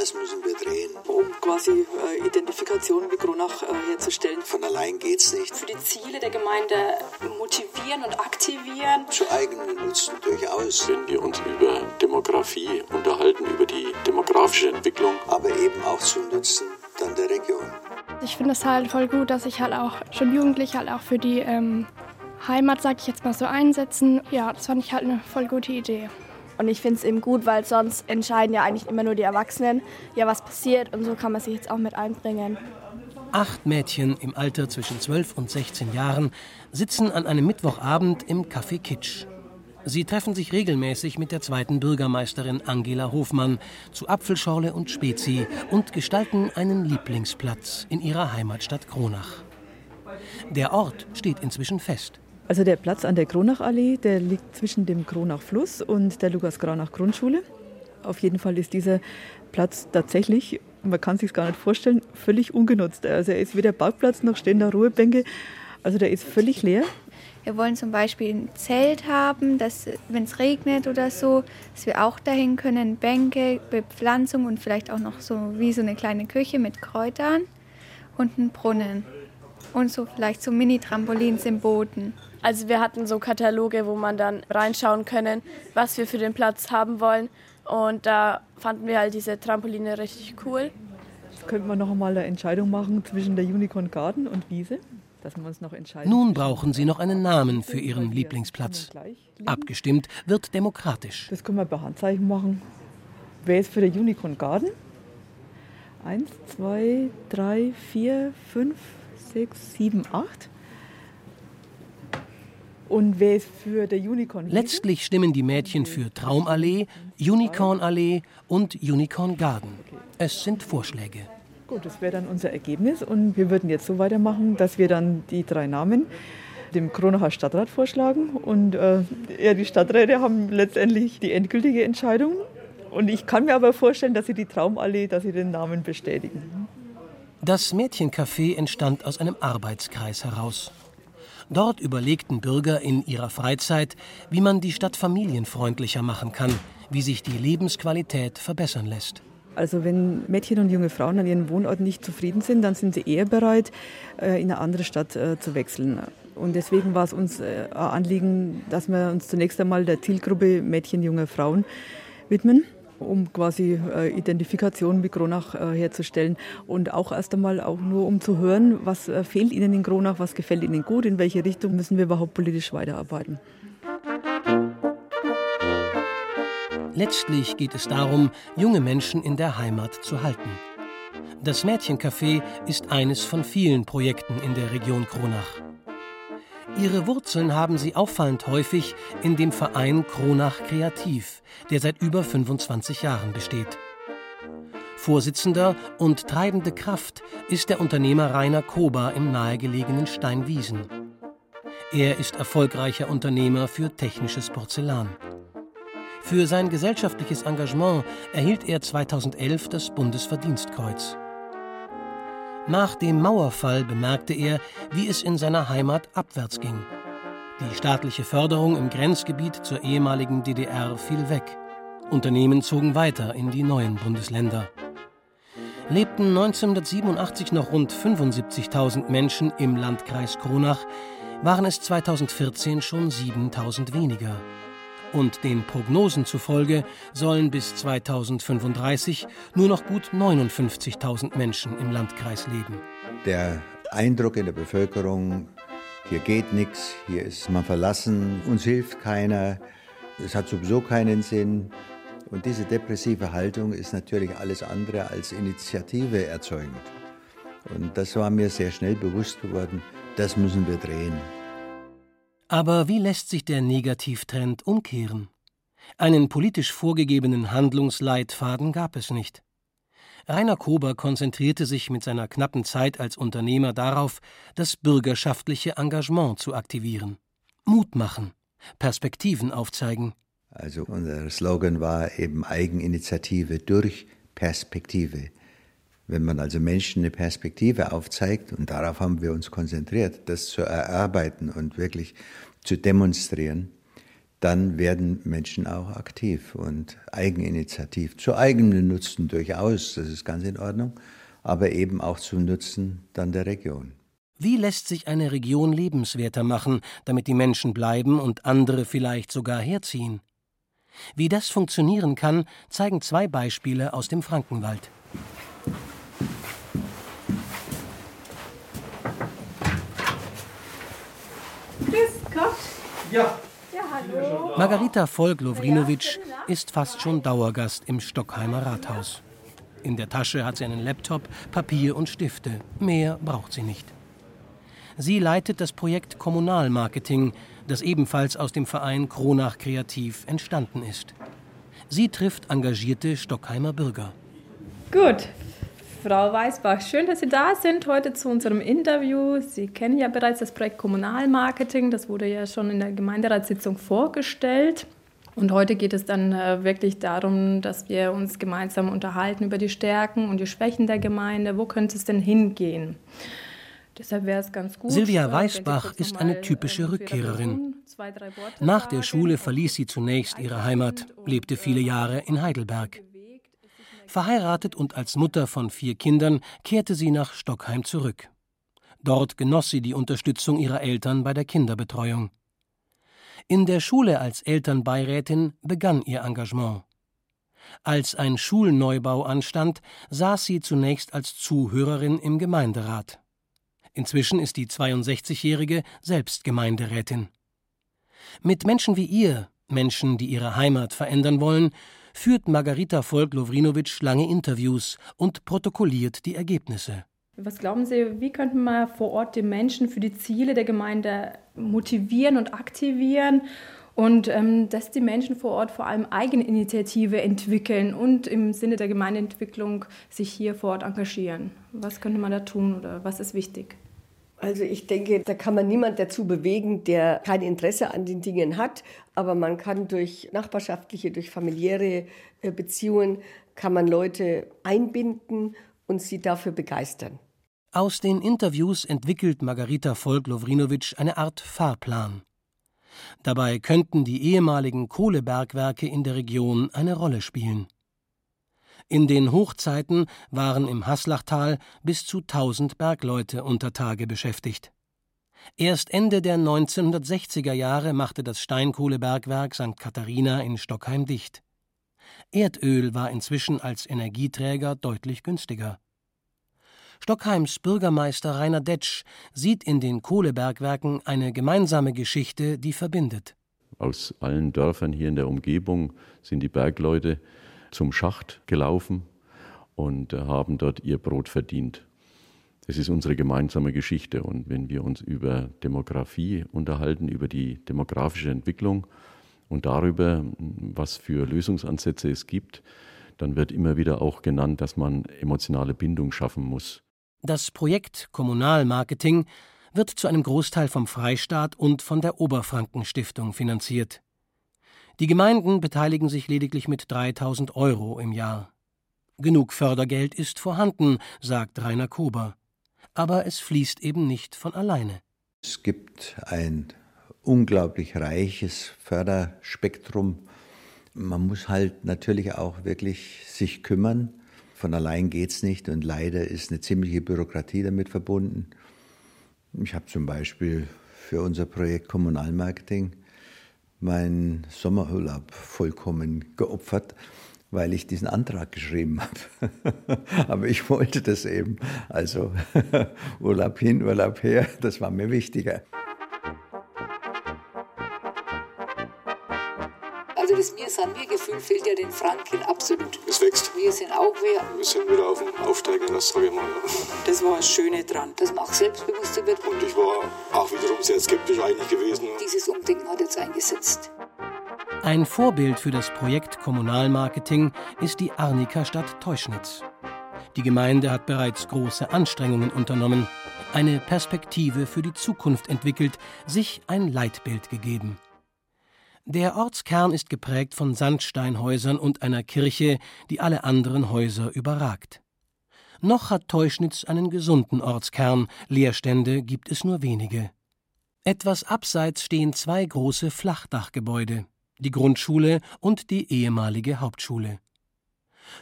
Das müssen wir drehen. Um quasi äh, Identifikation mit Kronach äh, herzustellen. Von allein geht's nicht. Für die Ziele der Gemeinde motivieren und aktivieren. Zu eigenen Nutzen durchaus. Wenn wir uns über Demografie unterhalten, über die demografische Entwicklung. Aber eben auch zu Nutzen dann der Region. Ich finde es halt voll gut, dass sich halt auch schon Jugendliche halt auch für die ähm, Heimat, sag ich jetzt mal so, einsetzen. Ja, das fand ich halt eine voll gute Idee. Und ich finde es eben gut, weil sonst entscheiden ja eigentlich immer nur die Erwachsenen, ja, was passiert. Und so kann man sich jetzt auch mit einbringen. Acht Mädchen im Alter zwischen 12 und 16 Jahren sitzen an einem Mittwochabend im Café Kitsch. Sie treffen sich regelmäßig mit der zweiten Bürgermeisterin Angela Hofmann zu Apfelschorle und Spezi und gestalten einen Lieblingsplatz in ihrer Heimatstadt Kronach. Der Ort steht inzwischen fest. Also der Platz an der Kronachallee, der liegt zwischen dem Kronach-Fluss und der Lukas-Kronach-Grundschule. Auf jeden Fall ist dieser Platz tatsächlich, man kann sich gar nicht vorstellen, völlig ungenutzt. Also er ist weder Parkplatz noch stehen da Ruhebänke. Also der ist völlig leer. Wir wollen zum Beispiel ein Zelt haben, dass wenn es regnet oder so, dass wir auch dahin können, Bänke, Bepflanzung und vielleicht auch noch so wie so eine kleine Küche mit Kräutern und einen Brunnen. Und so vielleicht so Mini-Trampolins im Boden. Also wir hatten so Kataloge, wo man dann reinschauen können, was wir für den Platz haben wollen. Und da fanden wir halt diese Trampoline richtig cool. Jetzt könnten wir noch einmal eine Entscheidung machen zwischen der Unicorn Garden und Wiese. Dass wir uns noch entscheiden. Nun brauchen Sie noch einen Namen für Ihren Lieblingsplatz. Abgestimmt wird demokratisch. Das können wir per Handzeichen machen. Wer ist für der Unicorn Garden? Eins, zwei, drei, vier, fünf, sechs, sieben, acht. Und wer ist für der Unicorn? -Wiese? Letztlich stimmen die Mädchen für Traumallee, Unicornallee und Unicorn Garden. Es sind Vorschläge. Gut, das wäre dann unser Ergebnis. Und wir würden jetzt so weitermachen, dass wir dann die drei Namen dem Kronacher Stadtrat vorschlagen. Und äh, ja, die Stadträte haben letztendlich die endgültige Entscheidung. Und ich kann mir aber vorstellen, dass sie die Traumallee, dass sie den Namen bestätigen. Das Mädchencafé entstand aus einem Arbeitskreis heraus. Dort überlegten Bürger in ihrer Freizeit, wie man die Stadt familienfreundlicher machen kann, wie sich die Lebensqualität verbessern lässt. Also wenn Mädchen und junge Frauen an ihren Wohnorten nicht zufrieden sind, dann sind sie eher bereit, äh, in eine andere Stadt äh, zu wechseln. Und deswegen war es uns äh, ein Anliegen, dass wir uns zunächst einmal der Zielgruppe Mädchen, junge Frauen widmen um quasi äh, Identifikation mit Kronach äh, herzustellen und auch erst einmal auch nur um zu hören, was äh, fehlt Ihnen in Kronach, was gefällt Ihnen gut, in welche Richtung müssen wir überhaupt politisch weiterarbeiten. Letztlich geht es darum, junge Menschen in der Heimat zu halten. Das Mädchencafé ist eines von vielen Projekten in der Region Kronach. Ihre Wurzeln haben sie auffallend häufig in dem Verein Kronach Kreativ, der seit über 25 Jahren besteht. Vorsitzender und treibende Kraft ist der Unternehmer Rainer Kober im nahegelegenen Steinwiesen. Er ist erfolgreicher Unternehmer für technisches Porzellan. Für sein gesellschaftliches Engagement erhielt er 2011 das Bundesverdienstkreuz. Nach dem Mauerfall bemerkte er, wie es in seiner Heimat abwärts ging. Die staatliche Förderung im Grenzgebiet zur ehemaligen DDR fiel weg. Unternehmen zogen weiter in die neuen Bundesländer. Lebten 1987 noch rund 75.000 Menschen im Landkreis Kronach, waren es 2014 schon 7.000 weniger. Und den Prognosen zufolge sollen bis 2035 nur noch gut 59.000 Menschen im Landkreis leben. Der Eindruck in der Bevölkerung, hier geht nichts, hier ist man verlassen, uns hilft keiner, es hat sowieso keinen Sinn. Und diese depressive Haltung ist natürlich alles andere als Initiative erzeugend. Und das war mir sehr schnell bewusst geworden, das müssen wir drehen. Aber wie lässt sich der Negativtrend umkehren? Einen politisch vorgegebenen Handlungsleitfaden gab es nicht. Rainer Kober konzentrierte sich mit seiner knappen Zeit als Unternehmer darauf, das bürgerschaftliche Engagement zu aktivieren. Mut machen, Perspektiven aufzeigen. Also unser Slogan war eben Eigeninitiative durch Perspektive. Wenn man also Menschen eine Perspektive aufzeigt, und darauf haben wir uns konzentriert, das zu erarbeiten und wirklich zu demonstrieren, dann werden Menschen auch aktiv und eigeninitiativ. Zu eigenem Nutzen durchaus, das ist ganz in Ordnung, aber eben auch zum Nutzen dann der Region. Wie lässt sich eine Region lebenswerter machen, damit die Menschen bleiben und andere vielleicht sogar herziehen? Wie das funktionieren kann, zeigen zwei Beispiele aus dem Frankenwald. Gott. Ja. Ja, hallo. Margarita Volk-Lovrinovic ist fast schon Dauergast im Stockheimer Rathaus. In der Tasche hat sie einen Laptop, Papier und Stifte. Mehr braucht sie nicht. Sie leitet das Projekt Kommunalmarketing, das ebenfalls aus dem Verein Kronach Kreativ entstanden ist. Sie trifft engagierte Stockheimer Bürger. Gut, Frau Weißbach, schön, dass Sie da sind heute zu unserem Interview. Sie kennen ja bereits das Projekt Kommunalmarketing, das wurde ja schon in der Gemeinderatssitzung vorgestellt. Und heute geht es dann äh, wirklich darum, dass wir uns gemeinsam unterhalten über die Stärken und die Schwächen der Gemeinde. Wo könnte es denn hingehen? Deshalb wäre es ganz gut. Silvia äh, Weißbach ist eine äh, typische Rückkehrerin. Nach der Schule verließ sie zunächst ihre Heimat, lebte viele Jahre in Heidelberg. Verheiratet und als Mutter von vier Kindern kehrte sie nach Stockheim zurück. Dort genoss sie die Unterstützung ihrer Eltern bei der Kinderbetreuung. In der Schule als Elternbeirätin begann ihr Engagement. Als ein Schulneubau anstand, saß sie zunächst als Zuhörerin im Gemeinderat. Inzwischen ist die 62-Jährige selbst Gemeinderätin. Mit Menschen wie ihr, Menschen, die ihre Heimat verändern wollen, führt Margarita Volk-Lovrinovic lange Interviews und protokolliert die Ergebnisse. Was glauben Sie, wie könnten wir vor Ort die Menschen für die Ziele der Gemeinde motivieren und aktivieren und ähm, dass die Menschen vor Ort vor allem Eigeninitiative entwickeln und im Sinne der Gemeindeentwicklung sich hier vor Ort engagieren? Was könnte man da tun oder was ist wichtig? Also ich denke, da kann man niemand dazu bewegen, der kein Interesse an den Dingen hat. Aber man kann durch nachbarschaftliche, durch familiäre äh, Beziehungen, kann man Leute einbinden und sie dafür begeistern. Aus den Interviews entwickelt Margarita Volk-Lovrinovic eine Art Fahrplan. Dabei könnten die ehemaligen Kohlebergwerke in der Region eine Rolle spielen. In den Hochzeiten waren im Haslachtal bis zu 1000 Bergleute unter Tage beschäftigt. Erst Ende der 1960er Jahre machte das Steinkohlebergwerk St. Katharina in Stockheim dicht. Erdöl war inzwischen als Energieträger deutlich günstiger. Stockheims Bürgermeister Rainer Detsch sieht in den Kohlebergwerken eine gemeinsame Geschichte, die verbindet. Aus allen Dörfern hier in der Umgebung sind die Bergleute zum Schacht gelaufen und äh, haben dort ihr Brot verdient. Das ist unsere gemeinsame Geschichte. Und wenn wir uns über Demografie unterhalten, über die demografische Entwicklung und darüber, was für Lösungsansätze es gibt, dann wird immer wieder auch genannt, dass man emotionale Bindung schaffen muss. Das Projekt Kommunalmarketing wird zu einem Großteil vom Freistaat und von der Oberfrankenstiftung finanziert. Die Gemeinden beteiligen sich lediglich mit 3000 Euro im Jahr. Genug Fördergeld ist vorhanden, sagt Rainer Kober. Aber es fließt eben nicht von alleine. Es gibt ein unglaublich reiches Förderspektrum. Man muss halt natürlich auch wirklich sich kümmern. Von allein geht es nicht und leider ist eine ziemliche Bürokratie damit verbunden. Ich habe zum Beispiel für unser Projekt Kommunalmarketing meinen Sommerurlaub vollkommen geopfert, weil ich diesen Antrag geschrieben habe. Aber ich wollte das eben. Also Urlaub hin, Urlaub her, das war mir wichtiger. Das mir san mir Gefühl fehlt ja den Franken absolut. Es wächst. Wir sind auch wer. Wir sind wieder auf dem Aufsteiger, das sage ich mal. Das war das Schöne dran, dass man auch selbstbewusster wird. Und ich war auch wiederum sehr skeptisch eigentlich gewesen. Dieses Umdenken hat jetzt eingesetzt. Ein Vorbild für das Projekt Kommunalmarketing ist die Arnika-Stadt Teuschnitz. Die Gemeinde hat bereits große Anstrengungen unternommen, eine Perspektive für die Zukunft entwickelt, sich ein Leitbild gegeben. Der Ortskern ist geprägt von Sandsteinhäusern und einer Kirche, die alle anderen Häuser überragt. Noch hat Teuschnitz einen gesunden Ortskern, Leerstände gibt es nur wenige. Etwas abseits stehen zwei große Flachdachgebäude. die Grundschule und die ehemalige Hauptschule.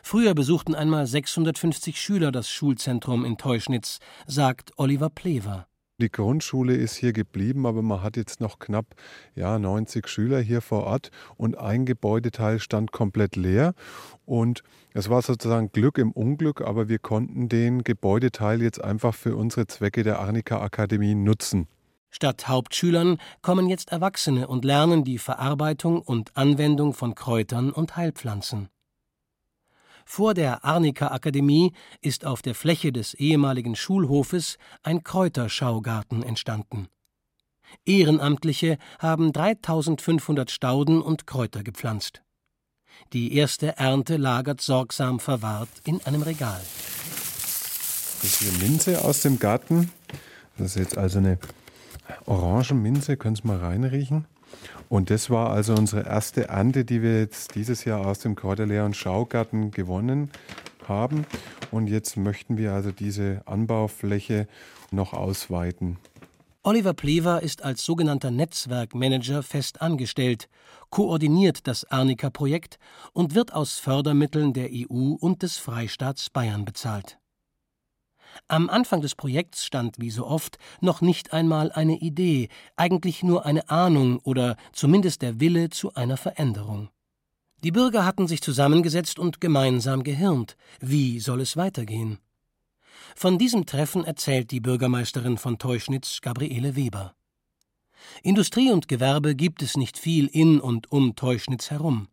Früher besuchten einmal 650 Schüler das Schulzentrum in Teuschnitz, sagt Oliver Plever. Die Grundschule ist hier geblieben, aber man hat jetzt noch knapp ja, 90 Schüler hier vor Ort und ein Gebäudeteil stand komplett leer. Und es war sozusagen Glück im Unglück, aber wir konnten den Gebäudeteil jetzt einfach für unsere Zwecke der Arnika Akademie nutzen. Statt Hauptschülern kommen jetzt Erwachsene und lernen die Verarbeitung und Anwendung von Kräutern und Heilpflanzen. Vor der Arnika Akademie ist auf der Fläche des ehemaligen Schulhofes ein Kräuterschaugarten entstanden. Ehrenamtliche haben 3500 Stauden und Kräuter gepflanzt. Die erste Ernte lagert sorgsam verwahrt in einem Regal. Das ist eine Minze aus dem Garten. Das ist jetzt also eine Orangenminze, können Sie mal reinriechen. Und das war also unsere erste Ernte, die wir jetzt dieses Jahr aus dem Kräuterleer- Schaugarten gewonnen haben. Und jetzt möchten wir also diese Anbaufläche noch ausweiten. Oliver Plever ist als sogenannter Netzwerkmanager fest angestellt, koordiniert das Arnika-Projekt und wird aus Fördermitteln der EU und des Freistaats Bayern bezahlt. Am Anfang des Projekts stand wie so oft noch nicht einmal eine Idee, eigentlich nur eine Ahnung oder zumindest der Wille zu einer Veränderung. Die Bürger hatten sich zusammengesetzt und gemeinsam gehirnt. Wie soll es weitergehen? Von diesem Treffen erzählt die Bürgermeisterin von Teuschnitz, Gabriele Weber. Industrie und Gewerbe gibt es nicht viel in und um Teuschnitz herum.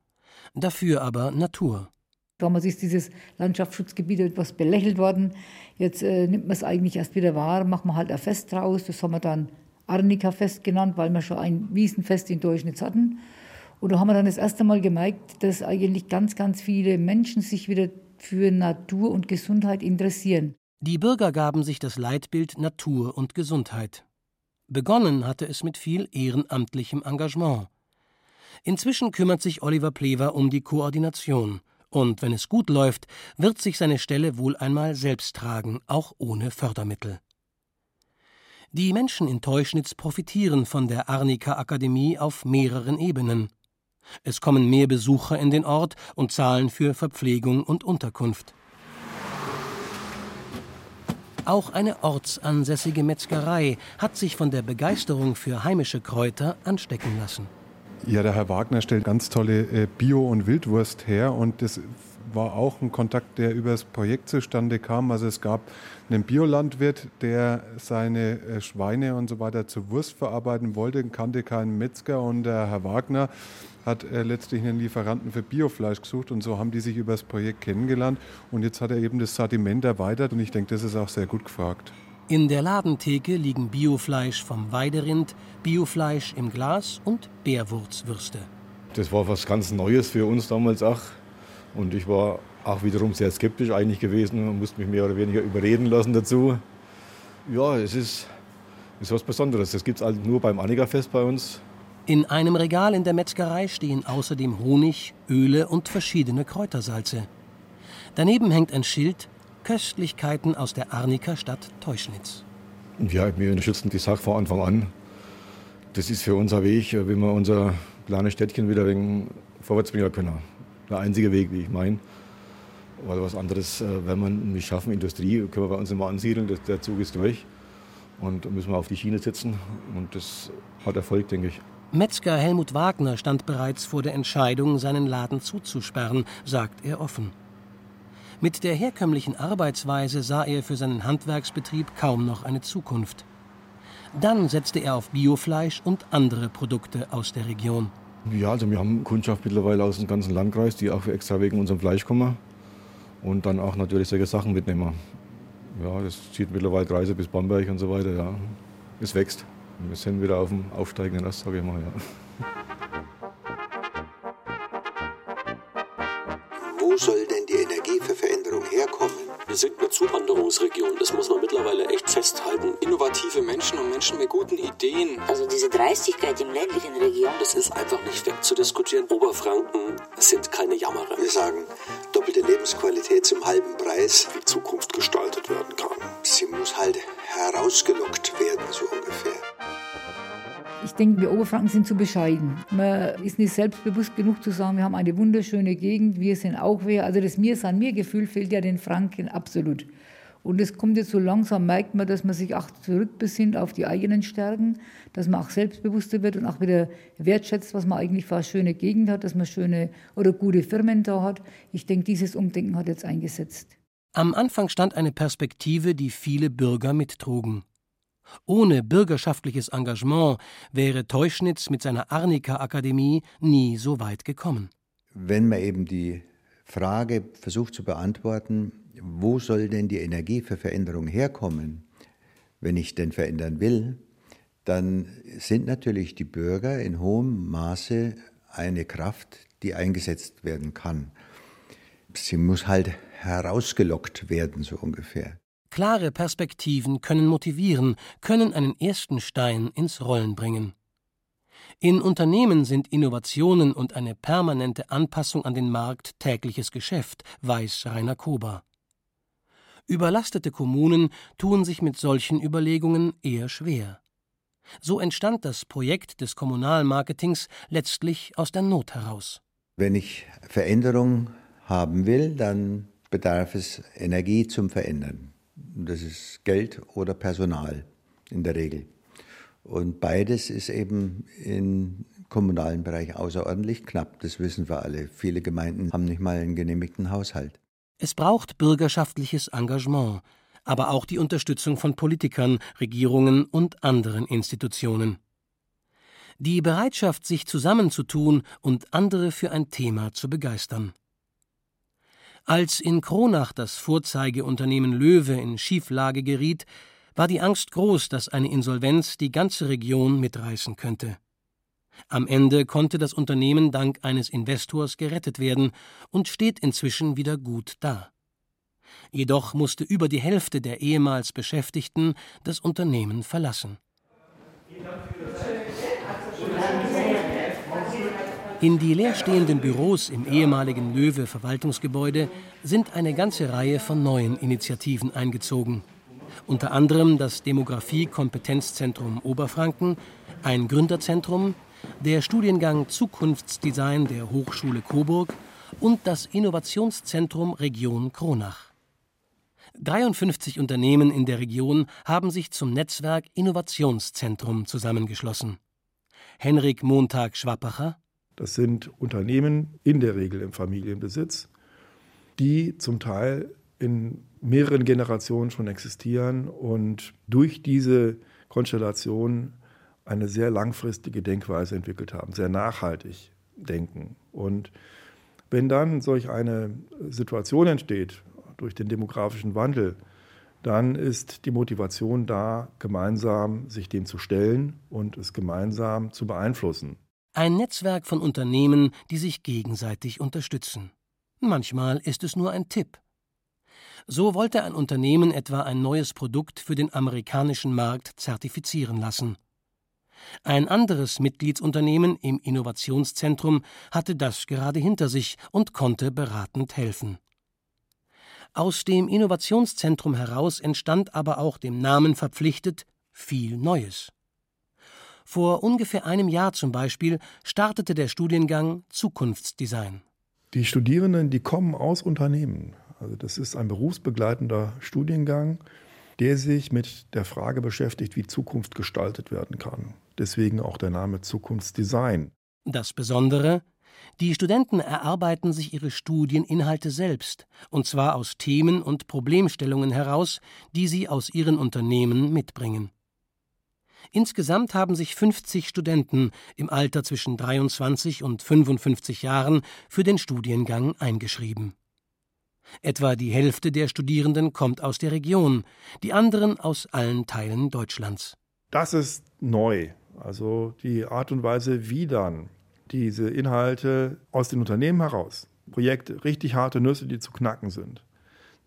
Dafür aber Natur. Damals ist dieses Landschaftsschutzgebiet etwas belächelt worden. Jetzt äh, nimmt man es eigentlich erst wieder wahr, macht man halt ein Fest draus. Das haben wir dann Arnika-Fest genannt, weil wir schon ein Wiesenfest in Durchschnitt hatten. Und da haben wir dann das erste Mal gemerkt, dass eigentlich ganz, ganz viele Menschen sich wieder für Natur und Gesundheit interessieren. Die Bürger gaben sich das Leitbild Natur und Gesundheit. Begonnen hatte es mit viel ehrenamtlichem Engagement. Inzwischen kümmert sich Oliver Plever um die Koordination – und wenn es gut läuft, wird sich seine Stelle wohl einmal selbst tragen, auch ohne Fördermittel. Die Menschen in Teuschnitz profitieren von der Arnika Akademie auf mehreren Ebenen. Es kommen mehr Besucher in den Ort und zahlen für Verpflegung und Unterkunft. Auch eine ortsansässige Metzgerei hat sich von der Begeisterung für heimische Kräuter anstecken lassen. Ja, der Herr Wagner stellt ganz tolle äh, Bio- und Wildwurst her und das war auch ein Kontakt, der über das Projekt zustande kam. Also es gab einen Biolandwirt, der seine äh, Schweine und so weiter zur Wurst verarbeiten wollte, kannte keinen Metzger und der Herr Wagner hat äh, letztlich einen Lieferanten für Biofleisch gesucht und so haben die sich über das Projekt kennengelernt und jetzt hat er eben das Sortiment erweitert und ich denke, das ist auch sehr gut gefragt. In der Ladentheke liegen Biofleisch vom Weiderind, Biofleisch im Glas und Bärwurzwürste. Das war was ganz Neues für uns damals auch. Und ich war auch wiederum sehr skeptisch eigentlich gewesen und musste mich mehr oder weniger überreden lassen dazu. Ja, es ist, ist was Besonderes. Das gibt es halt nur beim Annigerfest bei uns. In einem Regal in der Metzgerei stehen außerdem Honig, Öle und verschiedene Kräutersalze. Daneben hängt ein Schild Köstlichkeiten aus der Arniker Stadt Teuschnitz. Ja, wir unterstützen die Sache von Anfang an. Das ist für unser Weg, wenn wir unser kleines Städtchen wieder wegen vorwärts bringen können. Der einzige Weg, wie ich meine. Weil was anderes äh, wenn wir nicht schaffen. Industrie können wir bei uns immer ansiedeln, der Zug ist durch. Und da müssen wir auf die Schiene sitzen. Und das hat Erfolg, denke ich. Metzger Helmut Wagner stand bereits vor der Entscheidung, seinen Laden zuzusperren, sagt er offen. Mit der herkömmlichen Arbeitsweise sah er für seinen Handwerksbetrieb kaum noch eine Zukunft. Dann setzte er auf Biofleisch und andere Produkte aus der Region. Ja, also wir haben Kundschaft mittlerweile aus dem ganzen Landkreis, die auch extra wegen unserem Fleisch kommen und dann auch natürlich solche Sachen mitnehmen. Ja, das zieht mittlerweile Kreise bis Bamberg und so weiter. Ja. Es wächst. Wir sind wieder auf dem aufsteigenden Ast, sage ich mal. Ja. Zuwanderungsregion, das muss man mittlerweile echt festhalten. Innovative Menschen und Menschen mit guten Ideen. Also diese Dreistigkeit im ländlichen Region. Das ist einfach nicht wegzudiskutieren. Oberfranken sind keine Jammerer. Wir sagen, doppelte Lebensqualität zum halben Preis. Wie Zukunft gestaltet werden kann. Sie muss halt herausgelockt werden, so ungefähr. Ich denke, wir Oberfranken sind zu bescheiden. Man ist nicht selbstbewusst genug zu sagen, wir haben eine wunderschöne Gegend, wir sind auch wer. Also das Mir san mir Gefühl fehlt ja den Franken absolut. Und es kommt jetzt so langsam, merkt man, dass man sich auch zurückbesinnt auf die eigenen Stärken, dass man auch selbstbewusster wird und auch wieder wertschätzt, was man eigentlich für eine schöne Gegend hat, dass man schöne oder gute Firmen da hat. Ich denke, dieses Umdenken hat jetzt eingesetzt. Am Anfang stand eine Perspektive, die viele Bürger mittrugen. Ohne bürgerschaftliches Engagement wäre Teuschnitz mit seiner Arnika-Akademie nie so weit gekommen. Wenn man eben die Frage versucht zu beantworten, wo soll denn die Energie für Veränderung herkommen, wenn ich denn verändern will, dann sind natürlich die Bürger in hohem Maße eine Kraft, die eingesetzt werden kann. Sie muss halt herausgelockt werden, so ungefähr. Klare Perspektiven können motivieren, können einen ersten Stein ins Rollen bringen. In Unternehmen sind Innovationen und eine permanente Anpassung an den Markt tägliches Geschäft, weiß Rainer Kober. Überlastete Kommunen tun sich mit solchen Überlegungen eher schwer. So entstand das Projekt des Kommunalmarketings letztlich aus der Not heraus. Wenn ich Veränderung haben will, dann bedarf es Energie zum Verändern. Das ist Geld oder Personal in der Regel. Und beides ist eben im kommunalen Bereich außerordentlich knapp. Das wissen wir alle. Viele Gemeinden haben nicht mal einen genehmigten Haushalt. Es braucht bürgerschaftliches Engagement, aber auch die Unterstützung von Politikern, Regierungen und anderen Institutionen. Die Bereitschaft, sich zusammenzutun und andere für ein Thema zu begeistern. Als in Kronach das Vorzeigeunternehmen Löwe in Schieflage geriet, war die Angst groß, dass eine Insolvenz die ganze Region mitreißen könnte. Am Ende konnte das Unternehmen dank eines Investors gerettet werden und steht inzwischen wieder gut da. Jedoch musste über die Hälfte der ehemals Beschäftigten das Unternehmen verlassen. In die leerstehenden Büros im ehemaligen Löwe Verwaltungsgebäude sind eine ganze Reihe von neuen Initiativen eingezogen. Unter anderem das Demografie-Kompetenzzentrum Oberfranken, ein Gründerzentrum, der Studiengang Zukunftsdesign der Hochschule Coburg und das Innovationszentrum Region Kronach. 53 Unternehmen in der Region haben sich zum Netzwerk Innovationszentrum zusammengeschlossen. Henrik Montag-Schwappacher. Das sind Unternehmen in der Regel im Familienbesitz, die zum Teil in mehreren Generationen schon existieren und durch diese Konstellation eine sehr langfristige Denkweise entwickelt haben, sehr nachhaltig denken. Und wenn dann solch eine Situation entsteht durch den demografischen Wandel, dann ist die Motivation da, gemeinsam sich dem zu stellen und es gemeinsam zu beeinflussen. Ein Netzwerk von Unternehmen, die sich gegenseitig unterstützen. Manchmal ist es nur ein Tipp. So wollte ein Unternehmen etwa ein neues Produkt für den amerikanischen Markt zertifizieren lassen. Ein anderes Mitgliedsunternehmen im Innovationszentrum hatte das gerade hinter sich und konnte beratend helfen. Aus dem Innovationszentrum heraus entstand aber auch dem Namen verpflichtet viel Neues. Vor ungefähr einem Jahr zum Beispiel startete der Studiengang Zukunftsdesign. Die Studierenden, die kommen aus Unternehmen. Also das ist ein berufsbegleitender Studiengang, der sich mit der Frage beschäftigt, wie Zukunft gestaltet werden kann. Deswegen auch der Name Zukunftsdesign. Das Besondere, die Studenten erarbeiten sich ihre Studieninhalte selbst, und zwar aus Themen und Problemstellungen heraus, die sie aus ihren Unternehmen mitbringen. Insgesamt haben sich 50 Studenten im Alter zwischen 23 und 55 Jahren für den Studiengang eingeschrieben. Etwa die Hälfte der Studierenden kommt aus der Region, die anderen aus allen Teilen Deutschlands. Das ist neu. Also die Art und Weise, wie dann diese Inhalte aus den Unternehmen heraus, Projekte, richtig harte Nüsse, die zu knacken sind,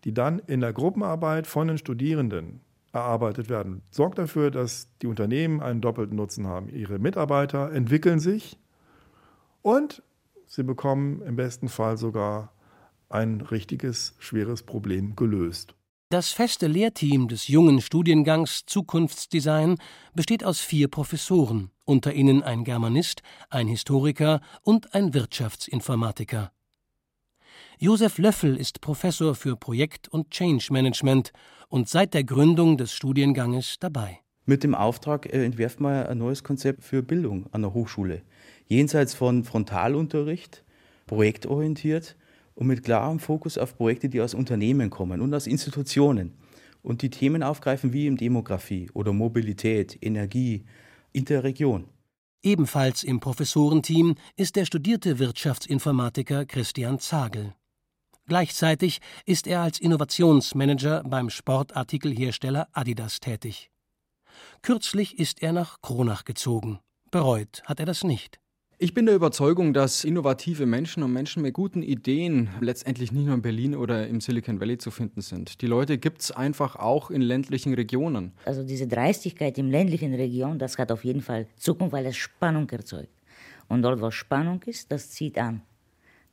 die dann in der Gruppenarbeit von den Studierenden erarbeitet werden, sorgt dafür, dass die Unternehmen einen doppelten Nutzen haben. Ihre Mitarbeiter entwickeln sich und sie bekommen im besten Fall sogar ein richtiges, schweres Problem gelöst. Das feste Lehrteam des jungen Studiengangs Zukunftsdesign besteht aus vier Professoren, unter ihnen ein Germanist, ein Historiker und ein Wirtschaftsinformatiker. Josef Löffel ist Professor für Projekt- und Change Management und seit der Gründung des Studienganges dabei. Mit dem Auftrag äh, entwerfen wir ein neues Konzept für Bildung an der Hochschule. Jenseits von Frontalunterricht, projektorientiert und mit klarem Fokus auf Projekte, die aus Unternehmen kommen und aus Institutionen und die Themen aufgreifen wie in Demografie oder Mobilität, Energie, Interregion. Ebenfalls im Professorenteam ist der studierte Wirtschaftsinformatiker Christian Zagel. Gleichzeitig ist er als Innovationsmanager beim Sportartikelhersteller Adidas tätig. Kürzlich ist er nach Kronach gezogen. Bereut hat er das nicht. Ich bin der Überzeugung, dass innovative Menschen und Menschen mit guten Ideen letztendlich nicht nur in Berlin oder im Silicon Valley zu finden sind. Die Leute gibt es einfach auch in ländlichen Regionen. Also diese Dreistigkeit im ländlichen Region, das hat auf jeden Fall Zukunft, weil es Spannung erzeugt. Und dort, wo Spannung ist, das zieht an.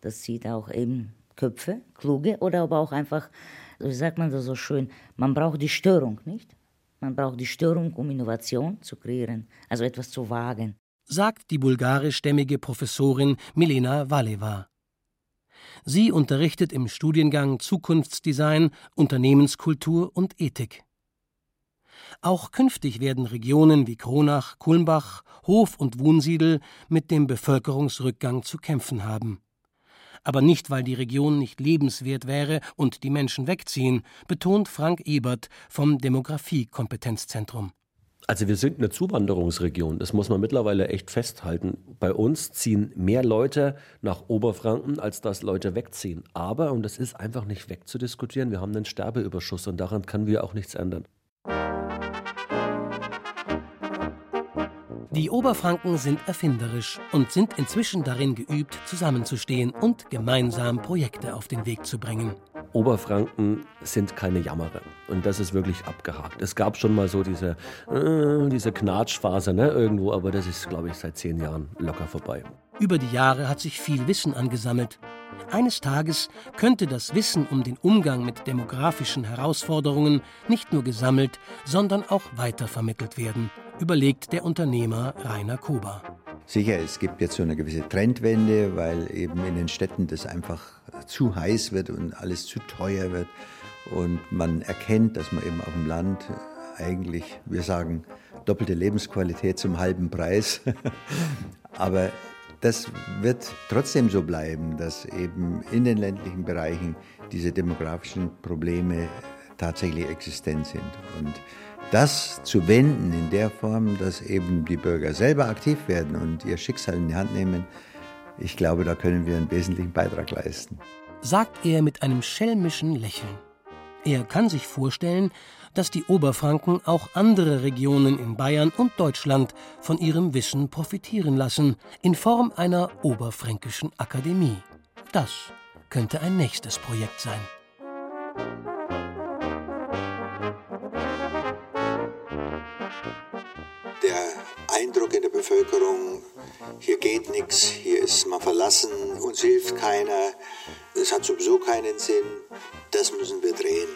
Das zieht auch eben Köpfe, kluge oder aber auch einfach, wie sagt man das so schön, man braucht die Störung, nicht? Man braucht die Störung, um Innovation zu kreieren, also etwas zu wagen sagt die bulgarischstämmige Professorin Milena Valeva. Sie unterrichtet im Studiengang Zukunftsdesign, Unternehmenskultur und Ethik. Auch künftig werden Regionen wie Kronach, Kulmbach, Hof und Wunsiedel mit dem Bevölkerungsrückgang zu kämpfen haben. Aber nicht, weil die Region nicht lebenswert wäre und die Menschen wegziehen, betont Frank Ebert vom Demografie-Kompetenzzentrum. Also wir sind eine Zuwanderungsregion, das muss man mittlerweile echt festhalten. Bei uns ziehen mehr Leute nach Oberfranken, als dass Leute wegziehen. Aber, und das ist einfach nicht wegzudiskutieren, wir haben einen Sterbeüberschuss und daran können wir auch nichts ändern. Die Oberfranken sind erfinderisch und sind inzwischen darin geübt, zusammenzustehen und gemeinsam Projekte auf den Weg zu bringen. Oberfranken sind keine Jammerer. Und das ist wirklich abgehakt. Es gab schon mal so diese, äh, diese Knatschphase ne, irgendwo, aber das ist, glaube ich, seit zehn Jahren locker vorbei. Über die Jahre hat sich viel Wissen angesammelt. Eines Tages könnte das Wissen um den Umgang mit demografischen Herausforderungen nicht nur gesammelt, sondern auch weitervermittelt werden, überlegt der Unternehmer Rainer Kober. Sicher, es gibt jetzt so eine gewisse Trendwende, weil eben in den Städten das einfach zu heiß wird und alles zu teuer wird. Und man erkennt, dass man eben auf dem Land eigentlich, wir sagen, doppelte Lebensqualität zum halben Preis. Aber das wird trotzdem so bleiben, dass eben in den ländlichen Bereichen diese demografischen Probleme tatsächlich existent sind. Und das zu wenden in der Form, dass eben die Bürger selber aktiv werden und ihr Schicksal in die Hand nehmen, ich glaube, da können wir einen wesentlichen Beitrag leisten. Sagt er mit einem schelmischen Lächeln. Er kann sich vorstellen, dass die Oberfranken auch andere Regionen in Bayern und Deutschland von ihrem Wissen profitieren lassen, in Form einer Oberfränkischen Akademie. Das könnte ein nächstes Projekt sein. Der Bevölkerung, hier geht nichts, hier ist man verlassen, uns hilft keiner, es hat sowieso keinen Sinn, das müssen wir drehen.